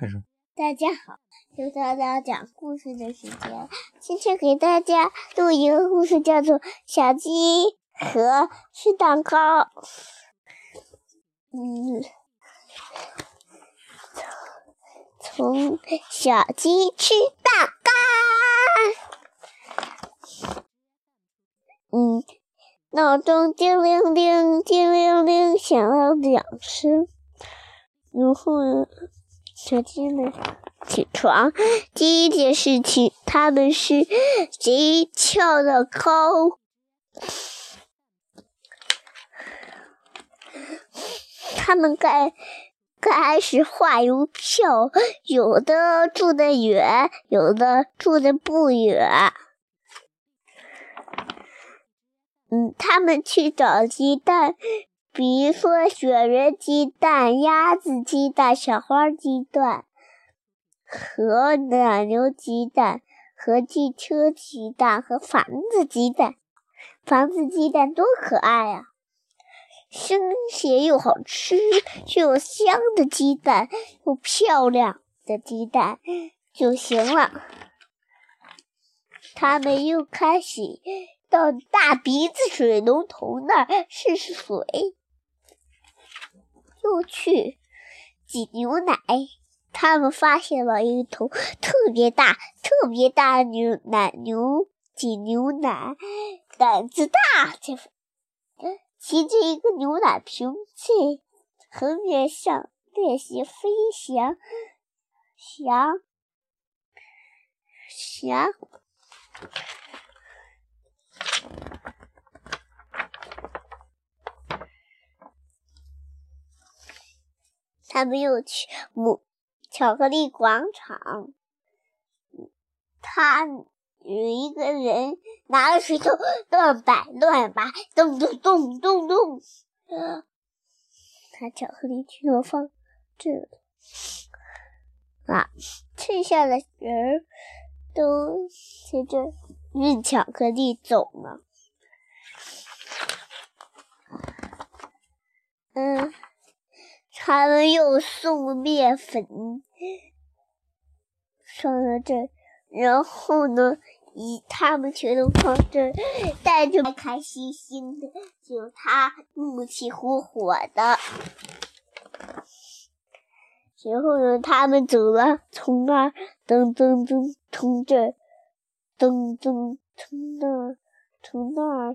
开始。大家好，又到了讲故事的时间。今天给大家录一个故事，叫做《小鸡和吃蛋糕》。嗯，从小鸡吃蛋糕。嗯，闹钟叮铃铃，叮铃铃响了两声，然后呢？小鸡们起床，第一件事情，他们是谁跳的高？他们开开始画邮票，有的住得远，有的住得不远。嗯，他们去找鸡蛋。比如说，雪人鸡蛋、鸭子鸡蛋、小花鸡蛋和奶牛鸡蛋和汽车鸡蛋和房子鸡蛋，房子鸡蛋多可爱呀！新鲜又好吃又香的鸡蛋，又漂亮的鸡蛋就行了。他们又开始到大鼻子水龙头那儿试试水。又去挤牛奶，他们发现了一头特别大、特别大的牛奶牛挤牛奶，胆子大，骑着一个牛奶瓶在河面上练习飞翔，翔翔。他们又去母巧克力广场，他有一个人拿着石头乱摆乱摆，咚咚咚咚咚，他巧克力全放这啊，剩下的人都接着运巧克力走了。他们又送面粉上了这，然后呢，以他们全都放这，带着开开心心的，就他怒气火火的。然后呢，他们走了，从那儿噔噔噔从这，噔噔从那，从那儿。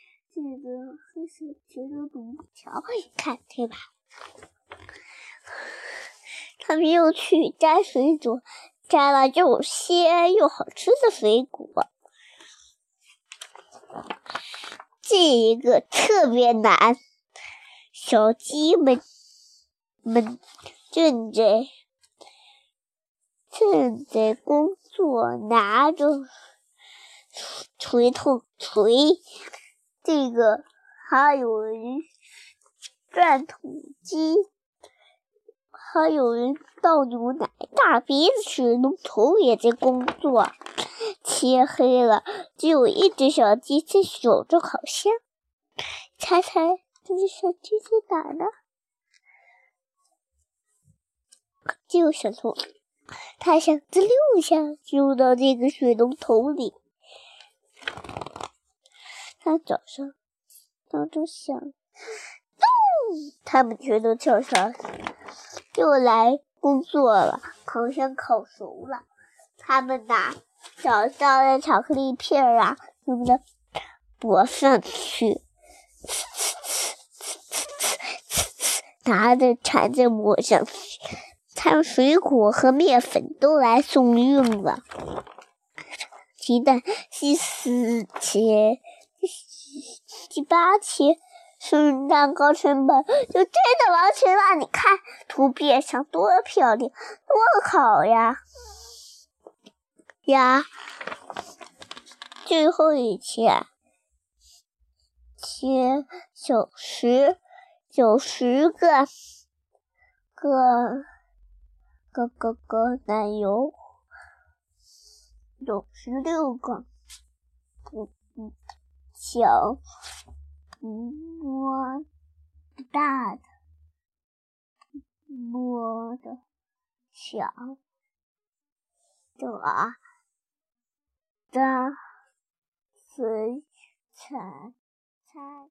这个黑色觉得独桥，看对吧？他们又去摘水果，摘了又鲜又好吃的水果。这一个特别难，小鸡们们正在正在工作，拿着锤头锤。这个还有人转土机，还有人倒牛奶，大鼻子水龙头也在工作。天黑了，只有一只小鸡在守着烤箱。猜猜这只小鸡在哪呢？就想从它想滋溜一下溜到这个水龙头里。他早上闹钟响，咚！他们全都跳上，又来工作了。烤箱烤熟了，他们拿早上的巧克力片儿啊什么的抹上去，拿着铲子抹上去。他水果和面粉都来送运了，鸡蛋是四千。第八期生日蛋糕成本就真的完成了，你看图片上多漂亮，多好呀呀！最后一切，切九十九十个个个个个奶油，九十六个不不小摸大的摸的小的。的，水彩彩。